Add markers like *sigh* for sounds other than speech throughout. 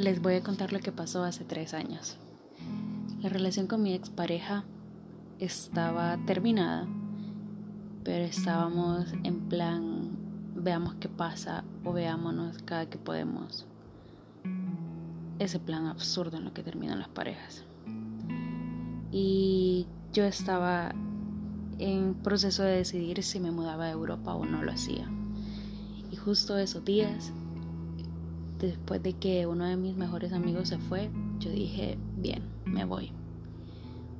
les voy a contar lo que pasó hace tres años. La relación con mi expareja estaba terminada, pero estábamos en plan, veamos qué pasa o veámonos cada que podemos. Ese plan absurdo en lo que terminan las parejas. Y yo estaba en proceso de decidir si me mudaba a Europa o no lo hacía. Y justo esos días después de que uno de mis mejores amigos se fue, yo dije, bien, me voy.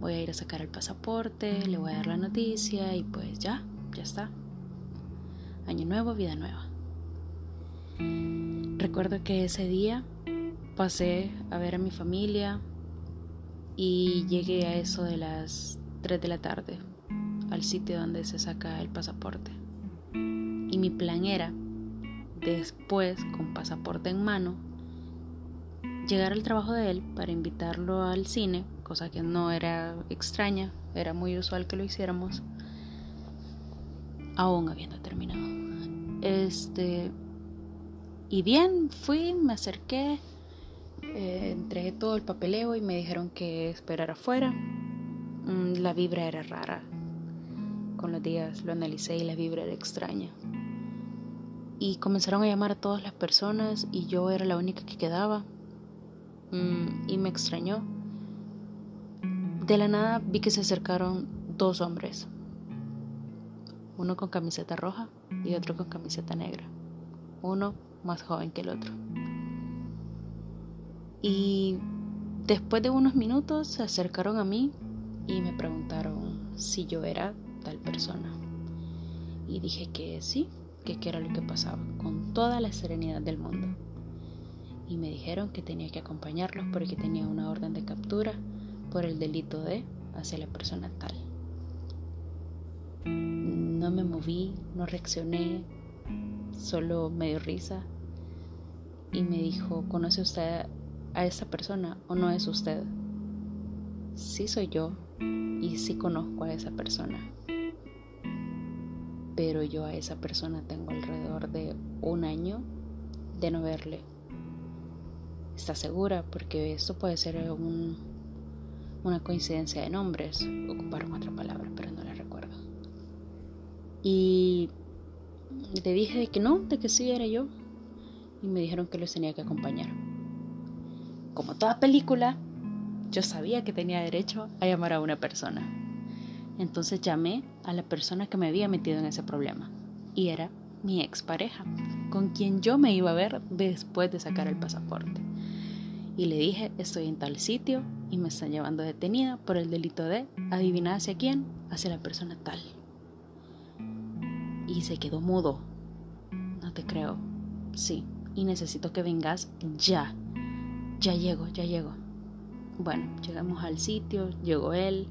Voy a ir a sacar el pasaporte, le voy a dar la noticia y pues ya, ya está. Año nuevo, vida nueva. Recuerdo que ese día pasé a ver a mi familia y llegué a eso de las 3 de la tarde al sitio donde se saca el pasaporte. Y mi plan era después, con pasaporte en mano, llegar al trabajo de él para invitarlo al cine, cosa que no era extraña, era muy usual que lo hiciéramos, aún habiendo terminado. Este. Y bien, fui, me acerqué, eh, entregué todo el papeleo y me dijeron que esperara afuera. Mm, la vibra era rara. Con los días lo analicé y la vibra era extraña y comenzaron a llamar a todas las personas y yo era la única que quedaba mm, y me extrañó. De la nada vi que se acercaron dos hombres, uno con camiseta roja y otro con camiseta negra, uno más joven que el otro. Y después de unos minutos se acercaron a mí y me preguntaron si yo era tal persona. Y dije que sí, que qué era lo que pasaba, con toda la serenidad del mundo. Y me dijeron que tenía que acompañarlos porque tenía una orden de captura por el delito de hacia la persona tal. No me moví, no reaccioné, solo me dio risa y me dijo, ¿conoce usted a esa persona o no es usted? Sí soy yo y sí conozco a esa persona pero yo a esa persona tengo alrededor de un año de no verle. ¿Está segura? Porque esto puede ser una coincidencia de nombres. Ocuparon otra palabra, pero no la recuerdo. Y le dije de que no, de que sí era yo. Y me dijeron que los tenía que acompañar. Como toda película, yo sabía que tenía derecho a llamar a una persona. Entonces llamé a la persona que me había metido en ese problema y era mi expareja, con quien yo me iba a ver después de sacar el pasaporte. Y le dije, estoy en tal sitio y me están llevando detenida por el delito de adivinar hacia quién, hacia la persona tal. Y se quedó mudo. No te creo. Sí, y necesito que vengas ya. Ya llego, ya llego. Bueno, llegamos al sitio, llegó él,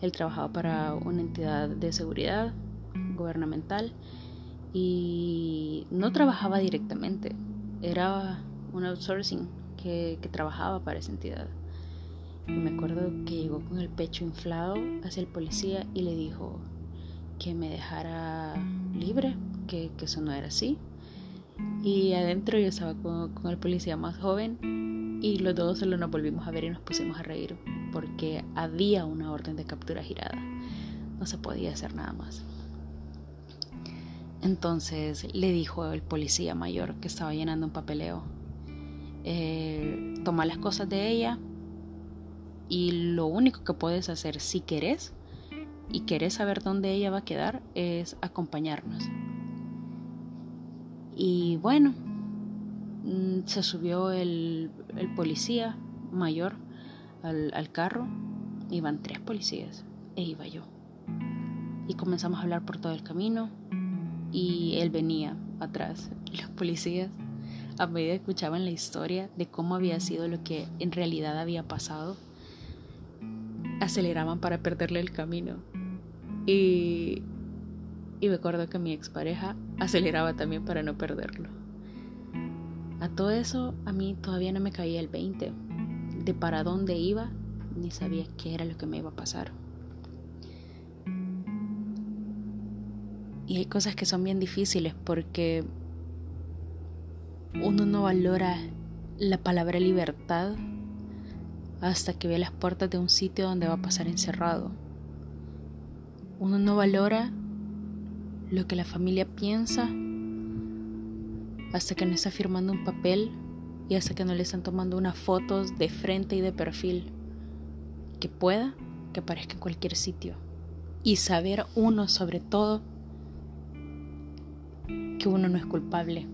él trabajaba para una entidad de seguridad gubernamental y no trabajaba directamente, era un outsourcing que, trabajaba para esa entidad. Y me acuerdo que llegó con el pecho inflado hacia el policía y le dijo que me dejara libre, que, eso no era así. Y adentro yo estaba con, con el policía más joven y los dos solo nos volvimos a ver y nos pusimos a reír porque había una orden de captura girada. No se podía hacer nada más. Entonces le dijo el policía mayor que estaba llenando un papeleo, eh, toma las cosas de ella y lo único que puedes hacer si querés y querés saber dónde ella va a quedar es acompañarnos. Y bueno, se subió el, el policía mayor al, carro, iban tres policías e iba yo. Y comenzamos a hablar por todo el camino y él venía atrás. *laughs* Los policías, a medida que escuchaban la historia de cómo había sido lo que en realidad había pasado, aceleraban para perderle el camino. Y, y me acuerdo que mi expareja aceleraba también para no perderlo. A todo eso, a mí todavía no me caía el 20 de para dónde iba, ni sabía qué era lo que me iba a pasar. Y hay cosas que son bien difíciles porque uno no valora la palabra libertad hasta que ve las puertas de un sitio donde va a pasar encerrado. Uno no valora lo que la familia piensa hasta que no está firmando un papel y hasta que no le están tomando unas fotos de frente y de perfil que pueda que aparezca en cualquier sitio. Y saber uno sobre todo que uno no es culpable.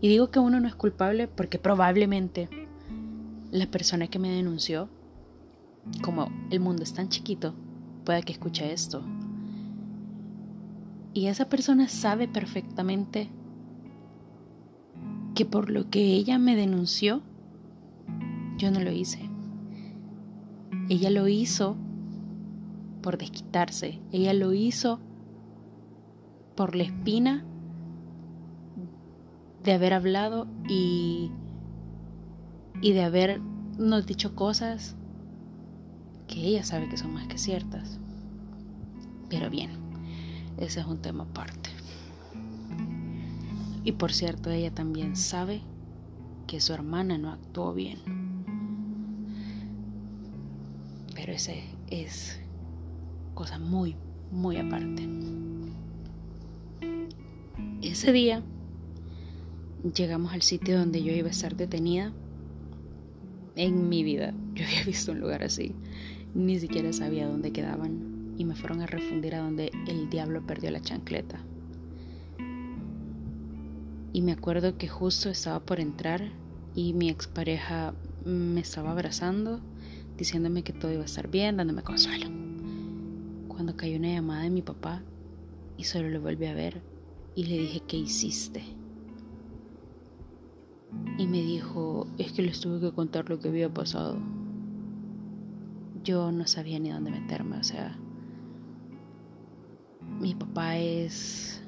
Y digo que uno no es culpable porque probablemente la persona que me denunció, como el mundo es tan chiquito, pueda que escuche esto. Y esa persona sabe perfectamente que por lo que ella me denunció, yo no lo hice. Ella lo hizo por desquitarse. Ella lo hizo por la espina de haber hablado y, y de habernos dicho cosas que ella sabe que son más que ciertas. Pero bien, ese es un tema aparte. Y por cierto, ella también sabe que su hermana no actuó bien. Pero ese es cosa muy, muy aparte. Ese día llegamos al sitio donde yo iba a estar detenida. En mi vida yo había visto un lugar así. Ni siquiera sabía dónde quedaban y me fueron a refundir a donde el diablo perdió la chancleta. Y me acuerdo que justo estaba por entrar y mi expareja me estaba abrazando, diciéndome que todo iba a estar bien, dándome consuelo. Cuando cayó una llamada de mi papá y solo lo volví a ver y le dije, ¿qué hiciste? Y me dijo, es que les tuve que contar lo que había pasado. Yo no sabía ni dónde meterme, o sea, mi papá es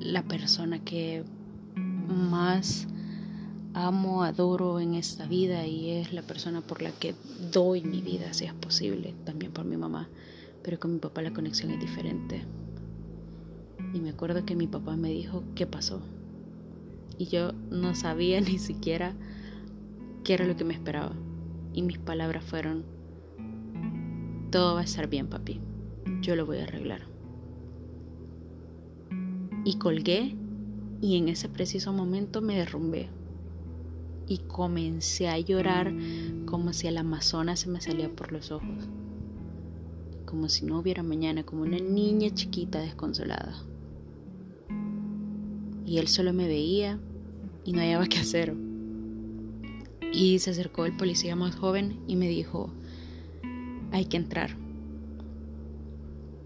la persona que más amo, adoro en esta vida y es la persona por la que doy mi vida, si es posible, también por mi mamá, pero con mi papá la conexión es diferente. Y me acuerdo que mi papá me dijo, ¿qué pasó? Y yo no sabía *laughs* ni siquiera qué era lo que me esperaba. Y mis palabras fueron, todo va a estar bien, papi, yo lo voy a arreglar. Y colgué y en ese preciso momento me derrumbé. Y comencé a llorar como si el Amazonas se me salía por los ojos. Como si no hubiera mañana, como una niña chiquita desconsolada y él solo me veía y no hallaba qué hacer. Y se acercó el policía más joven y me dijo, hay que entrar.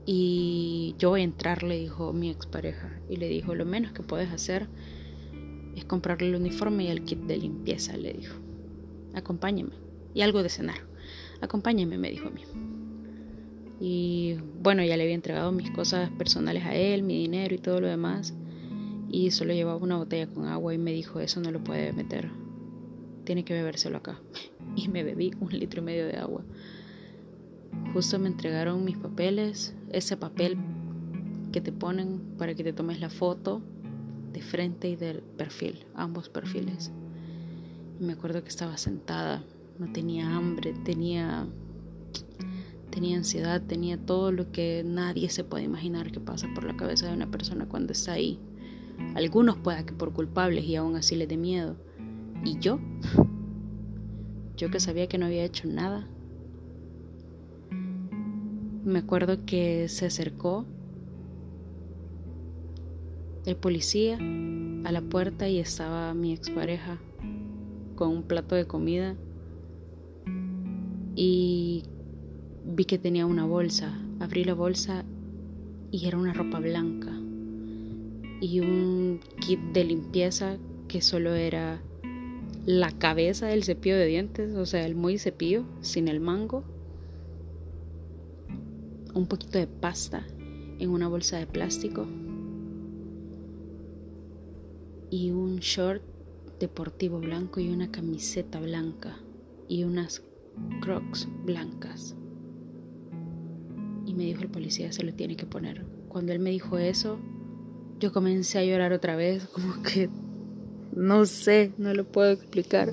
Y yo voy a entrar, le dijo mi expareja. Y le dijo, lo menos que puedes hacer es comprarle el uniforme y el kit de limpieza, le dijo. Acompáñeme. Y algo de cenar. Acompáñeme, me dijo a mí. Y bueno, ya le había entregado mis cosas personales a él, mi dinero y todo lo demás y solo llevaba una botella con agua y me dijo, eso no lo puede meter, tiene que bebérselo acá. *laughs* Y me bebí un litro y medio de agua. Justo me entregaron mis papeles, ese papel que te ponen para que te tomes la foto de frente y del perfil, ambos perfiles. Y me acuerdo que estaba sentada, no tenía hambre, tenía tenía ansiedad, tenía todo lo que nadie se puede imaginar que pasa por la cabeza de una persona cuando está ahí algunos pueda que por culpables y aún así les dé miedo. ¿Y yo? *laughs* Yo que sabía que no había hecho nada. Me acuerdo que se acercó el policía a la puerta y estaba mi expareja con un plato de comida y vi que tenía una bolsa. Abrí la bolsa y era una ropa blanca y un kit de limpieza que solo era la cabeza del cepillo de dientes, o sea, el muy cepillo sin el mango, un poquito de pasta en una bolsa de plástico y un short deportivo blanco y una camiseta blanca y unas crocs blancas. Y me dijo el policía, se lo tiene que poner. Cuando él me dijo eso, yo comencé a llorar otra vez, *laughs* como que no sé, no lo puedo explicar.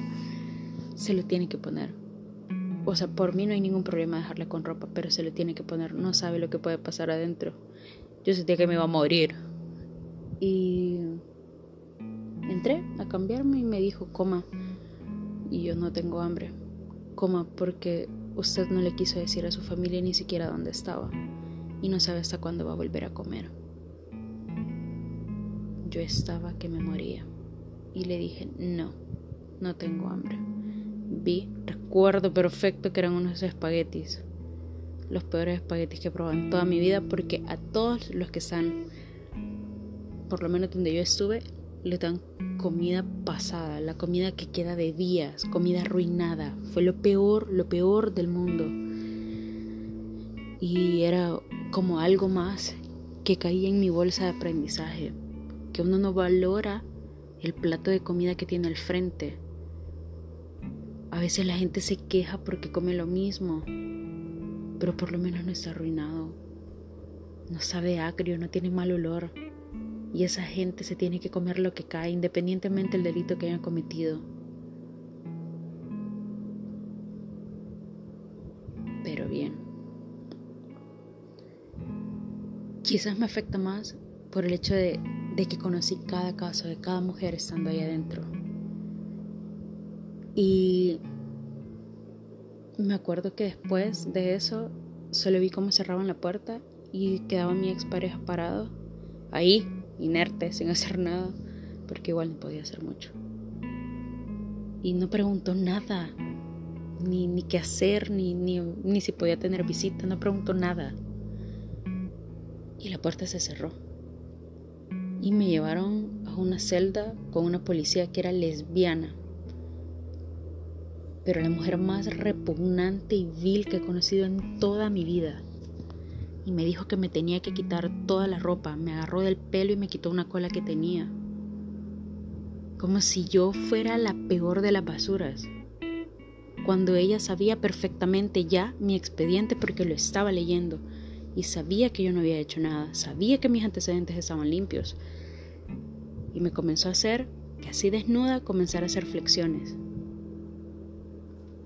Se lo tiene que poner. O sea, por mí no hay ningún problema dejarla con ropa, pero se lo tiene que poner. No sabe lo que puede pasar adentro. Yo sentía que me iba a morir. Y entré a cambiarme y me dijo, coma. Y yo no tengo hambre. Coma porque usted no le quiso decir a su familia ni siquiera dónde estaba. Y no sabe hasta cuándo va a volver a comer. Yo estaba que me moría. Y le dije, no, no tengo hambre. Vi, recuerdo perfecto que eran unos espaguetis. Los peores espaguetis que he probado en toda mi vida porque a todos los que están, por lo menos donde yo estuve, le dan comida pasada, la comida que queda de días, comida arruinada. Fue lo peor, lo peor del mundo. Y era como algo más que caía en mi bolsa de aprendizaje que uno no valora el plato de comida que tiene al frente. A veces la gente se queja porque come lo mismo, pero por lo menos no está arruinado. No sabe agrio, no tiene mal olor. Y esa gente se tiene que comer lo que cae, independientemente del delito que hayan cometido. Pero bien. Quizás me afecta más por el hecho de de que conocí cada caso de cada mujer estando ahí adentro. Y me acuerdo que después de eso solo vi cómo cerraban la puerta y quedaba mi expareja parado ahí, inerte, sin *laughs* hacer nada, porque igual no podía hacer mucho. Y no preguntó nada, ni, ni qué hacer, ni, ni, ni si podía tener visita, no preguntó nada. Y la puerta se cerró y me llevaron a una celda con una policía que era lesbiana. Pero la mujer más repugnante y vil que he conocido en toda mi vida. Y me dijo que me tenía que quitar toda la ropa. Me agarró del pelo y me quitó una cola que tenía. Como si yo fuera la peor de las basuras. Cuando ella sabía perfectamente ya mi expediente porque lo estaba leyendo y sabía que yo no había hecho nada, sabía que mis antecedentes estaban limpios. Y me comenzó a hacer que así desnuda comenzara a hacer flexiones.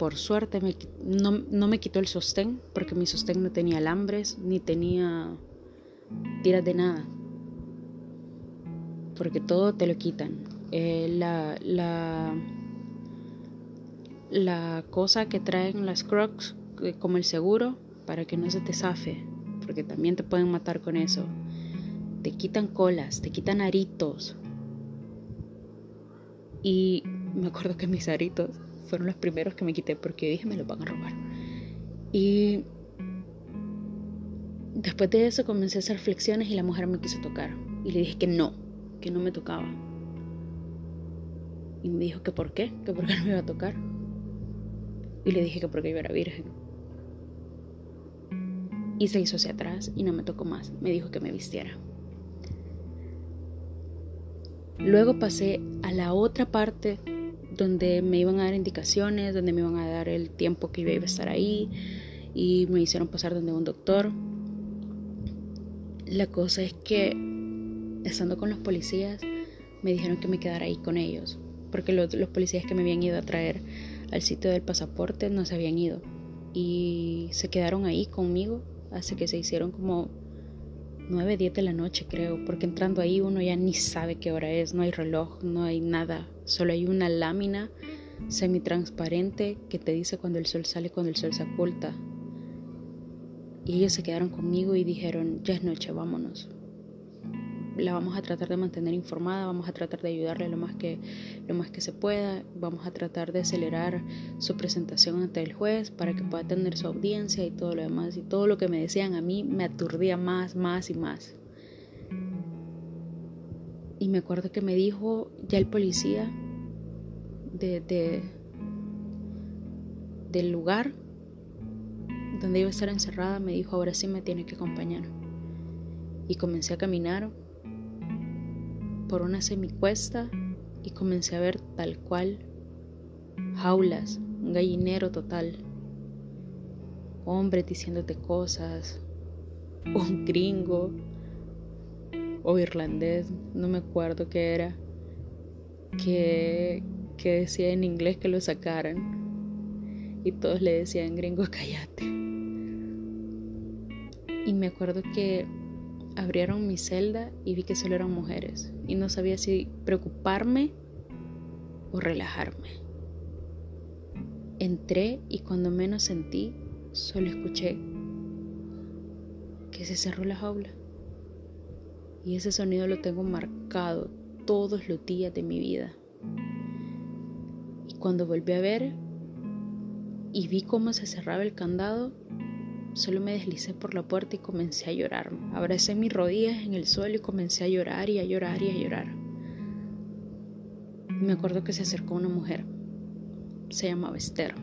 Por suerte no, me quitó el sostén, porque mi sostén no tenía alambres ni tenía tiras de nada. Porque todo te lo quitan. Eh, la, la, la cosa que traen las crocs, eh, como el seguro, para que no se te zafe porque también te pueden matar con eso. Te quitan colas, te quitan aritos. Y me acuerdo que mis aritos fueron los primeros que me quité porque dije me los van a robar. Y después de eso comencé a hacer flexiones y la mujer me quiso tocar. Y le dije que no, que no me tocaba. Y me dijo que por qué, que por qué no me iba a tocar. Y le dije que porque yo era virgen y se hizo hacia atrás y no me tocó más. Me dijo que me vistiera. Luego pasé a la otra parte donde me iban a dar indicaciones, donde me iban a dar el tiempo que iba a estar ahí y me hicieron pasar donde un doctor. La cosa es que estando con los policías me dijeron que me quedara ahí con ellos, porque los, los policías que me habían ido a traer al sitio del pasaporte no se habían ido y se quedaron ahí conmigo hace que se hicieron como 9, 10 de la noche creo, porque entrando ahí uno ya ni sabe qué hora es, no hay reloj, no hay nada, solo hay una lámina semitransparente que te dice cuando el sol sale, cuando el sol se oculta. Y ellos se quedaron conmigo y dijeron, ya es noche, vámonos la vamos a tratar de mantener informada, vamos a tratar de ayudarle lo más que, lo más que se pueda, vamos a tratar de acelerar su presentación ante el juez para que pueda tener su audiencia y todo lo demás. Y todo lo que me decían a mí me aturdía más, más y más. Y me acuerdo que me dijo ya el policía de, de del lugar donde iba a estar encerrada, me dijo, ahora sí me tiene que acompañar. Y comencé a caminar por una semicuesta y comencé a ver tal cual jaulas, un gallinero total, hombres diciéndote cosas, *laughs* un gringo o irlandés, no me acuerdo qué era, que, que decía en inglés que lo sacaran. Y todos le decían, gringo, *laughs* cállate. Y me acuerdo que abrieron mi celda y vi que solo eran mujeres. Y no sabía si preocuparme o relajarme. Entré y cuando menos sentí, solo escuché que se cerró la jaula. Y ese sonido lo tengo marcado todos los días de mi vida. Y cuando volví a ver y vi cómo se cerraba el candado, solo me deslicé por la puerta y comencé a llorar. Abracé mis rodillas en el suelo y comencé a llorar y a llorar y a llorar. me acuerdo que se acercó una mujer. Se llamaba Esther.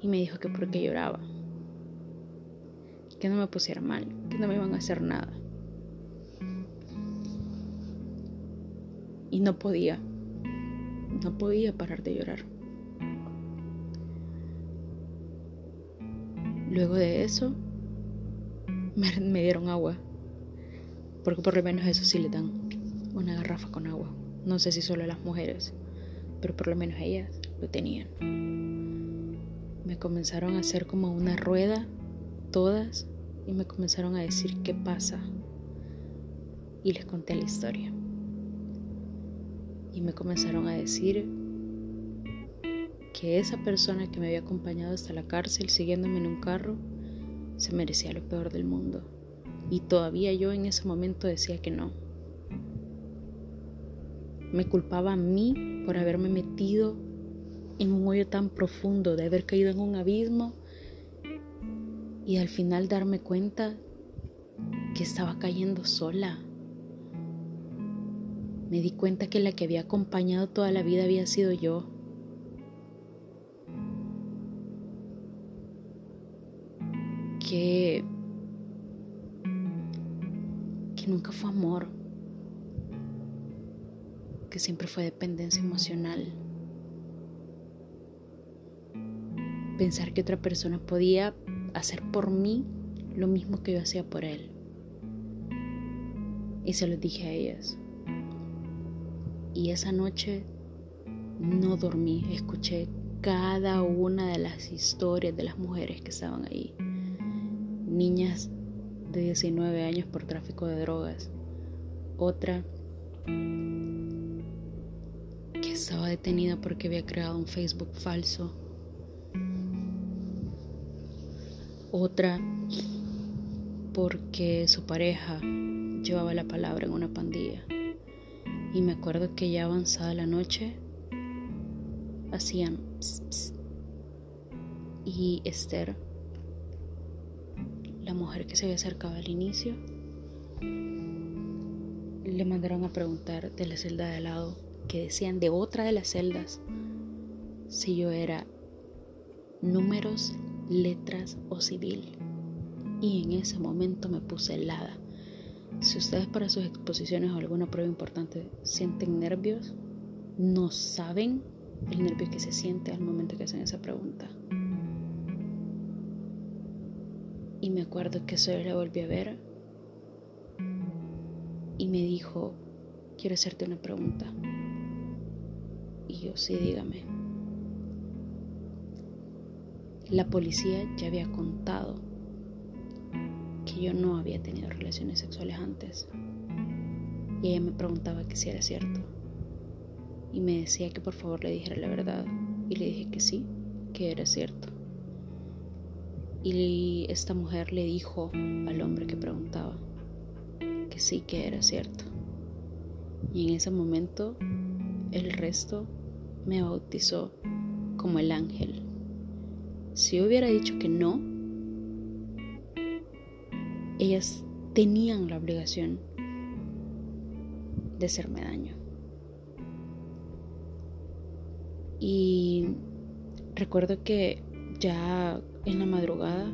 Y me dijo que por qué lloraba. Que no me pusiera mal, que no me iban a hacer nada. Y no podía, no podía parar de llorar. Luego de eso, me, dieron agua. Porque por lo menos eso sí le dan una garrafa con agua. No sé si solo las mujeres, pero por lo menos ellas lo tenían. Me comenzaron a hacer como una rueda, todas, y me comenzaron a decir qué pasa. Y les conté la historia y me comenzaron a decir que esa persona que me había acompañado hasta la cárcel siguiéndome en un carro se merecía lo peor del mundo. Y todavía yo en ese momento decía que no. Me culpaba a mí por haberme metido en un hoyo tan profundo, de haber caído en un abismo y al final darme cuenta que estaba cayendo sola me di cuenta que la que había acompañado toda la vida había sido yo. Que, nunca fue amor, que siempre fue dependencia emocional. Pensar que otra persona podía hacer por mí lo mismo que yo hacía por él. Y se lo dije a ellas. Y esa noche no dormí, escuché cada una de las historias de las mujeres que estaban ahí. Niñas de 19 años por tráfico de drogas. Otra que estaba detenida porque había creado un Facebook falso. Otra porque su pareja llevaba la palabra en una pandilla. Y me acuerdo que ya avanzada la noche hacían y Esther, la mujer que se había acercado al inicio, le mandaron a preguntar de la celda de al lado, que decían de otra de las celdas, si yo era números, letras o civil. Y en ese momento me puse helada. Si ustedes para sus exposiciones o alguna prueba importante sienten nervios, no saben el nervio que se siente al momento que hacen esa pregunta. Y me acuerdo que solo la volví a ver y me dijo, quiero hacerte una pregunta. Y yo, sí, dígame. La policía ya había contado que yo no había tenido relaciones sexuales antes. Y ella me preguntaba que si era cierto. Y me decía que por favor le dijera la verdad. Y le dije que sí, que era cierto. Y esta mujer le dijo al hombre que preguntaba que sí, que era cierto. Y en ese momento el resto me bautizó como el ángel. Si hubiera dicho que no, ellas tenían la obligación de hacerme daño. Y recuerdo que ya en la madrugada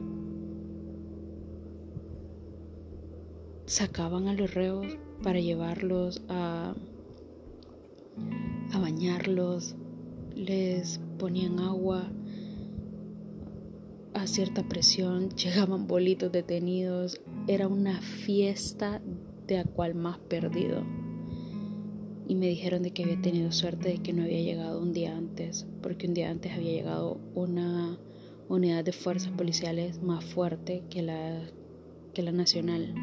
sacaban a los reos para llevarlos a, a bañarlos, les ponían agua, a cierta presión, *laughs* llegaban bolitos detenidos, era una fiesta de a cual más perdido. y me dijeron de que había tenido suerte de que no había llegado un día antes, porque un día antes había llegado una unidad de fuerzas policiales más fuerte que la, que la nacional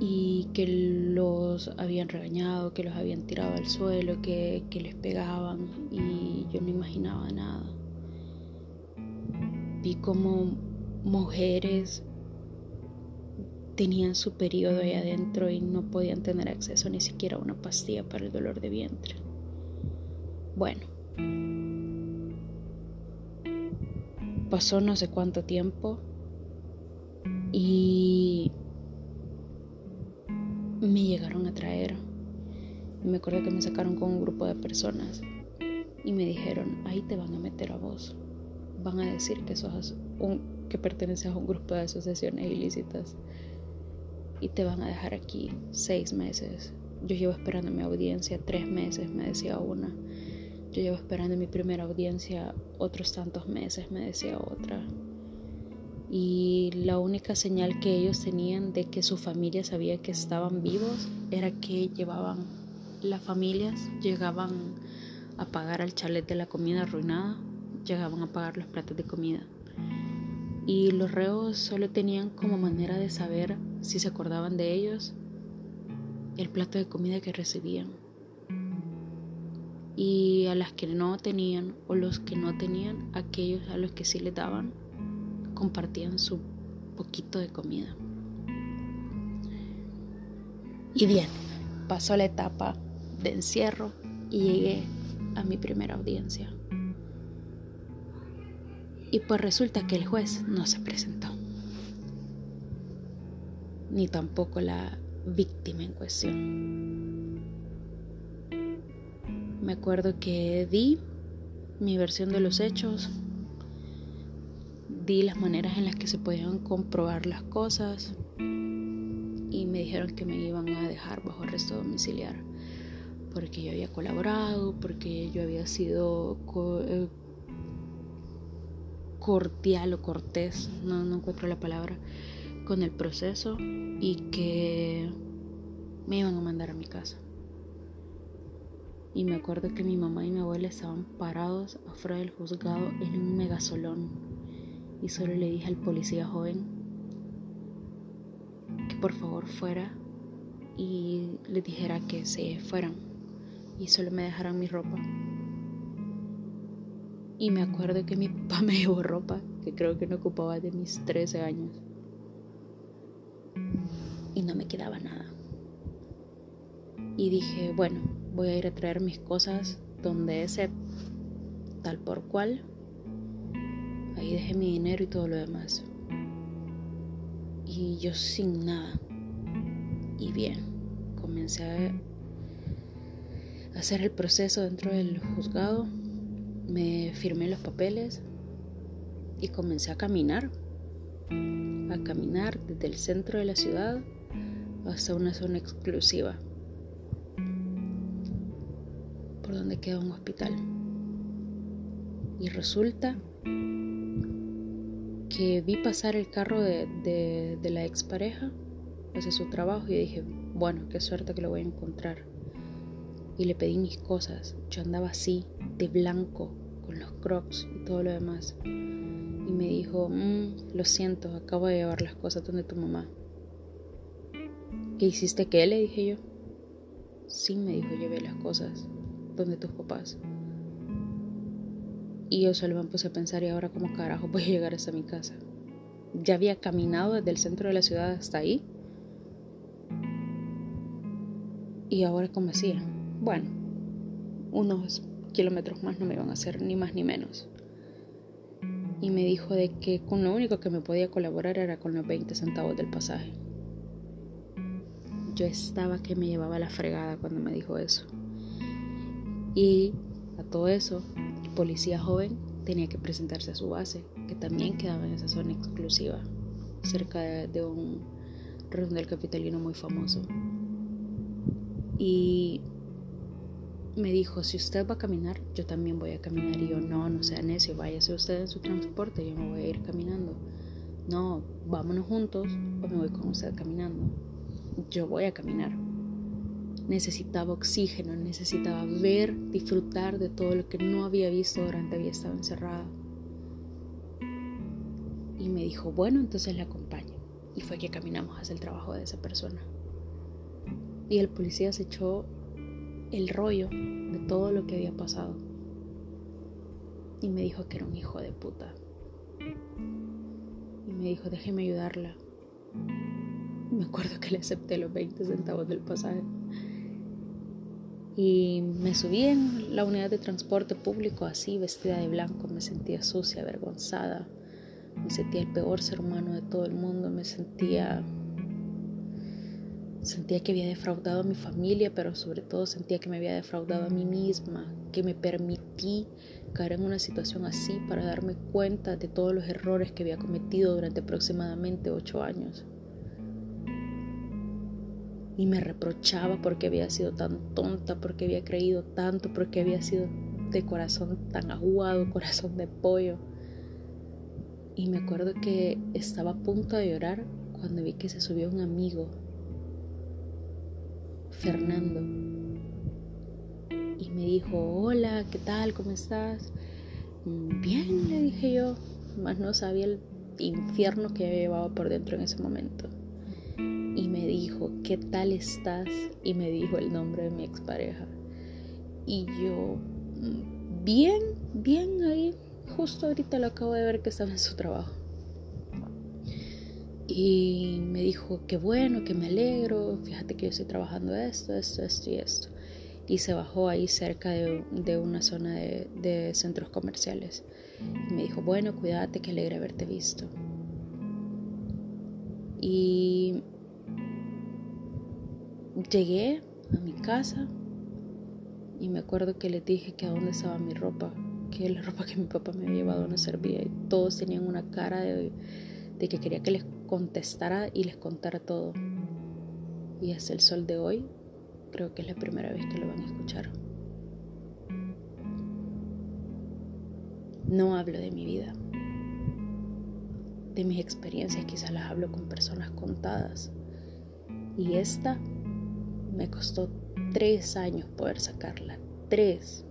y que los habían regañado, que los habían tirado al suelo, que, que les pegaban y yo no imaginaba nada. Vi como mujeres tenían su periodo ahí adentro y no podían tener acceso ni siquiera a una pastilla para el dolor de vientre. Bueno, pasó no sé cuánto tiempo y me llegaron a traer. Me acuerdo que me sacaron con un grupo de personas y me dijeron, ahí te van a meter a vos. Van a decir que sos un, que perteneces a un grupo de asociaciones ilícitas y te van a dejar aquí seis meses. Yo llevo esperando mi audiencia tres meses, me decía una. Yo llevo esperando mi primera audiencia otros tantos meses, me decía otra. Y la única señal que ellos tenían de que su familia sabía que estaban vivos era que llevaban las familias, llegaban a pagar al chalet de la comida arruinada, llegaban a pagar los platos de comida. Y los reos solo tenían como manera de saber si se acordaban de ellos, el plato de comida que recibían. Y a las que no tenían o los que no tenían, aquellos a los que sí les daban, compartían su poquito de comida. Y bien, pasó la etapa de encierro y llegué a mi primera audiencia. Y pues resulta que el juez no se presentó ni tampoco la víctima en cuestión. Me acuerdo que di mi versión de los hechos, di las maneras en las que se podían comprobar las cosas y me dijeron que me iban a dejar bajo arresto domiciliar porque yo había colaborado, porque yo había sido eh, cordial o cortés, no, no encuentro la palabra, con el proceso y que me iban a mandar a mi casa. Y me acuerdo que mi mamá y mi abuela estaban parados afuera del juzgado en un megasolón. Y solo le dije al policía joven que por favor fuera y le dijera que se fueran y solo me dejaran mi ropa. Y me acuerdo que mi *laughs* papá me llevó ropa que creo que no ocupaba de mis 13 años y no me quedaba nada. Y dije, bueno, voy a ir a traer mis cosas donde ese tal por cual. Ahí dejé mi dinero y todo lo demás. Y yo sin nada. Y bien, comencé a hacer el proceso dentro del juzgado. Me firmé los papeles y comencé a caminar. A caminar desde el centro de la ciudad hasta una zona exclusiva por donde queda un hospital. Y resulta que vi pasar el carro de, de, la expareja hacia su trabajo y dije, bueno, qué suerte que lo voy a encontrar. Y le pedí mis cosas. Yo andaba así, de blanco, con los crocs y todo lo demás. Y me dijo, mm, lo siento, acabo de llevar las cosas donde tu mamá. ¿Qué hiciste qué? Le dije yo. Sí, me dijo, llevé las cosas donde tus papás. Y yo solo me puse a pensar, ¿y ahora cómo carajo voy a llegar hasta mi casa? Ya había caminado desde el centro de la ciudad hasta ahí. ¿Y ahora cómo hacía? Bueno, unos kilómetros más no me iban a hacer ni más ni menos. Y me dijo de que con lo único que me podía colaborar era con los 20 centavos del pasaje. Yo estaba que me llevaba la fregada cuando me dijo eso. Y a todo eso, el policía joven tenía que presentarse a su base, que también quedaba en esa zona exclusiva, cerca de, un redondel capitalino muy famoso. Y me dijo, si usted va a caminar, yo también voy a caminar. Y yo, no, no sea necio, váyase usted en su transporte, yo me voy a ir caminando. No, vámonos juntos o me voy con usted caminando yo voy a caminar. Necesitaba oxígeno, necesitaba ver, disfrutar de todo lo que no había visto durante había estado encerrada. Y me dijo, bueno, entonces le acompaño. Y fue que caminamos hacia el trabajo de esa persona. Y el policía se echó el rollo de todo lo que había pasado. Y me dijo que era un hijo de puta. Y me dijo, déjeme ayudarla. Me acuerdo que le acepté los 20 centavos del pasaje. Y me subí en la unidad de transporte público así, vestida de blanco. Me sentía sucia, avergonzada. Me sentía el peor ser humano de todo el mundo. Me sentía Sentía que había defraudado a mi familia, pero sobre todo sentía que me había defraudado a mí misma, que me permití caer en una situación así para darme cuenta de todos los errores que había cometido durante aproximadamente ocho años. Y me reprochaba porque había sido tan tonta, porque había creído tanto, porque había sido de corazón tan aguado, corazón de pollo. Y me acuerdo que estaba a punto de llorar cuando vi que se subió un amigo Fernando. Y me dijo, hola, ¿qué tal? ¿Cómo estás? Bien, le dije yo, más no sabía el infierno que llevaba por dentro en ese momento. Y me dijo, ¿qué tal estás? Y me dijo el nombre de mi expareja. Y yo, mm, bien, bien ahí, justo ahorita lo acabo de ver que estaba en su trabajo. Y me dijo, qué bueno, que me alegro, fíjate que yo estoy trabajando esto, esto, esto y esto. Y se bajó ahí cerca de, una zona de, centros comerciales. Y me dijo, bueno, cuídate, que alegre haberte visto. Y llegué a mi casa y me acuerdo que le dije que a dónde estaba mi ropa, que la ropa que mi papá me había llevado no servía. Y todos tenían una cara de, de que quería que les contestara y les contara todo. Y hasta el sol de hoy, creo que es la primera vez que lo van a escuchar. No hablo de mi vida. De mis experiencias quizás las hablo con personas contadas. Y esta me costó tres años poder sacarla. Tres.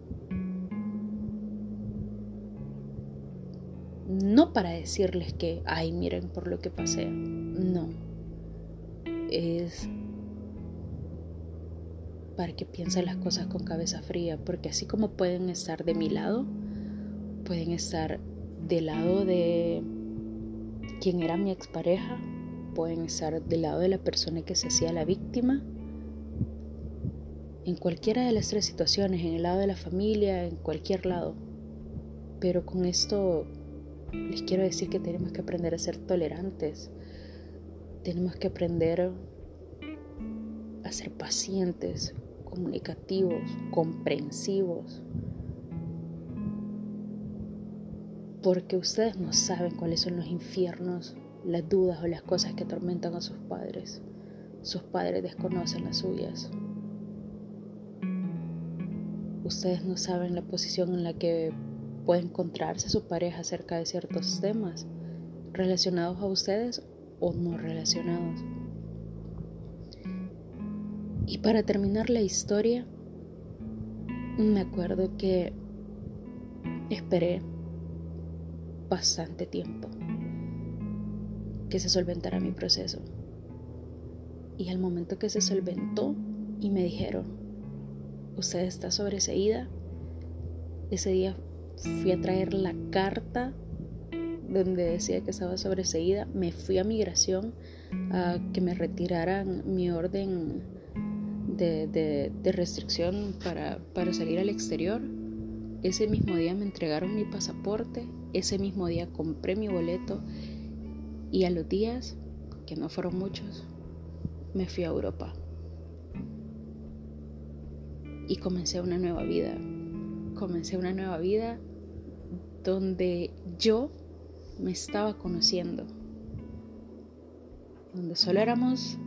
no para decirles que, ay, miren por lo que pasé. No. Es para que piensen las cosas con cabeza fría, porque así como pueden estar de mi lado, pueden estar del lado de quien era mi expareja, pueden estar del lado de la persona que se hacía la víctima, en cualquiera de las tres situaciones, en el lado de la familia, en cualquier lado. Pero con esto les quiero decir que tenemos que aprender a ser tolerantes. Tenemos que aprender a ser pacientes, comunicativos, comprensivos. Porque ustedes no saben cuáles son los infiernos, las dudas o las cosas que atormentan a sus padres. Sus padres desconocen las suyas. Ustedes no saben la posición en la que puede encontrarse su pareja acerca de ciertos temas relacionados a ustedes o no relacionados. Y para terminar la historia, me acuerdo que esperé bastante tiempo que se solventara mi proceso. Y al momento que se solventó y me dijeron, usted está sobreseída, ese día fui a traer la carta donde decía que estaba sobreseída, me fui a migración a que me retiraran mi orden de, restricción para, salir al exterior. Ese mismo día me entregaron mi pasaporte, ese mismo día compré mi boleto y a los días, que no fueron muchos, me fui a Europa. Y comencé una nueva vida. Comencé una nueva vida donde yo me estaba conociendo, donde solo éramos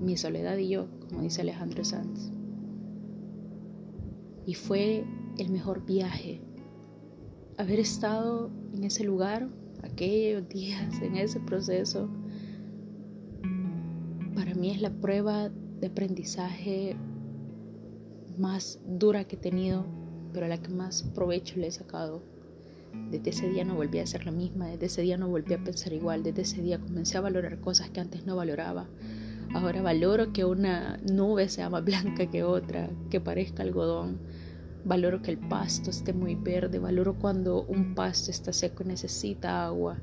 mi soledad y yo, como dice Alejandro Sanz. Y fue el mejor viaje, haber estado en ese lugar, aquellos días, en ese proceso, para mí es la prueba de aprendizaje más dura que he tenido, pero la que más provecho le he sacado. Desde ese día no volví a ser la misma, desde ese día no volví a pensar igual, desde ese día comencé a valorar cosas que antes no valoraba. Ahora valoro que una nube sea más *laughs* blanca que otra, que parezca algodón. Valoro que el pasto esté muy verde, valoro cuando un pasto está seco y necesita agua.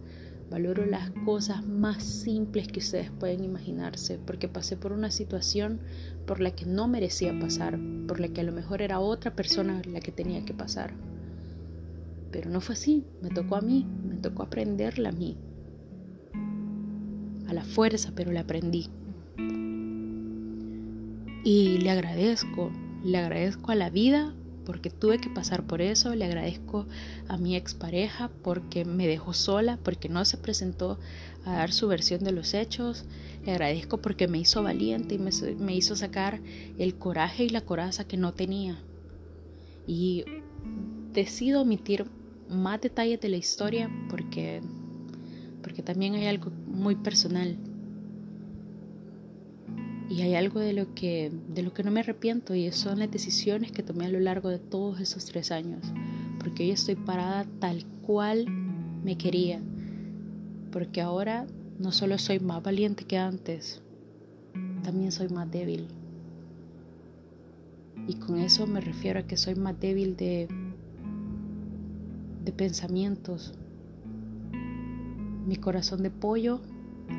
Valoro las cosas más simples que ustedes pueden imaginarse, porque pasé por una situación por la que no merecía pasar, por la que a lo mejor era otra persona la que tenía que pasar. Pero no fue así, me tocó a mí, me tocó aprenderla a mí. A la fuerza, pero la aprendí. Y le agradezco, le agradezco a la vida porque tuve que pasar por eso. Le agradezco a mi expareja porque me dejó sola, porque no se presentó a dar su versión de los hechos. Le agradezco porque me hizo valiente y me, hizo sacar el coraje y la coraza que no tenía. Y decido omitir más detalles de la historia porque, porque también hay algo muy personal y hay algo de lo que de lo que no me arrepiento y son las decisiones que tomé a lo largo de todos esos tres años porque hoy estoy parada tal cual me quería porque ahora no solo soy más valiente que antes también soy más débil. Y con eso me refiero a que soy más débil de de pensamientos. Mi corazón de pollo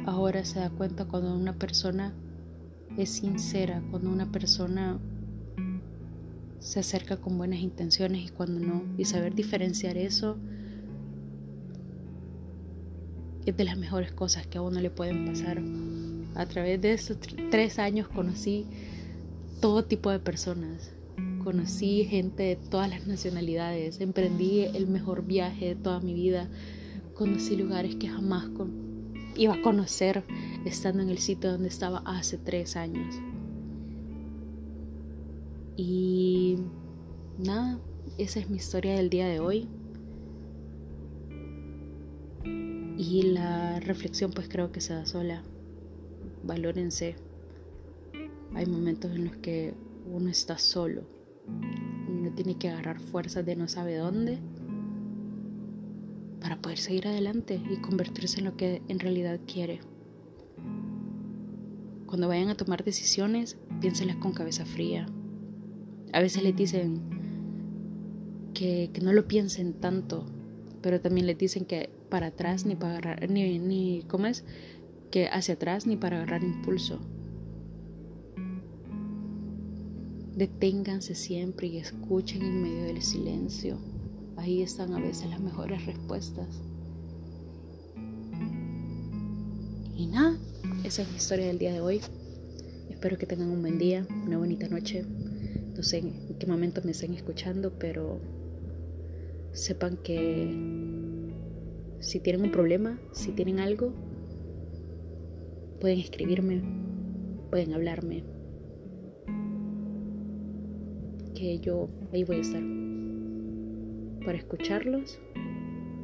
ahora se da cuenta cuando una persona es sincera, cuando una persona se acerca con buenas intenciones y cuando no. Y saber diferenciar eso es de las mejores cosas que a uno le pueden pasar. A través de estos tres años conocí todo tipo de personas. Conocí gente de todas las nacionalidades. Emprendí el mejor viaje de toda mi vida. Conocí lugares que jamás iba a conocer estando en el sitio donde estaba hace tres años. Y nada, esa es mi historia del día de hoy. Y la reflexión pues creo que se da sola. Valórense. Hay momentos en los que uno está solo. Uno tiene que agarrar fuerzas de no sabe dónde para poder seguir adelante y convertirse en lo que en realidad quiere. Cuando vayan a tomar decisiones, piénsenlas con cabeza fría. A veces les dicen que, no lo piensen tanto, pero también les dicen que para atrás ni para agarrar, ni, ni, ¿cómo es? Que hacia atrás ni para agarrar impulso. Deténganse siempre y escuchen en medio del silencio. Ahí están a veces las mejores respuestas. Y nada, esa es la historia del día de hoy. Espero que tengan un buen día, una bonita noche. No sé en qué momento me estén escuchando, pero sepan que si tienen un problema, si tienen algo, pueden escribirme, pueden hablarme. Que yo ahí voy a estar para escucharlos,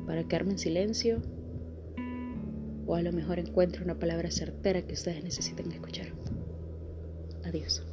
para quedarme en silencio o a lo mejor encuentro una palabra certera que ustedes necesiten escuchar. Adiós.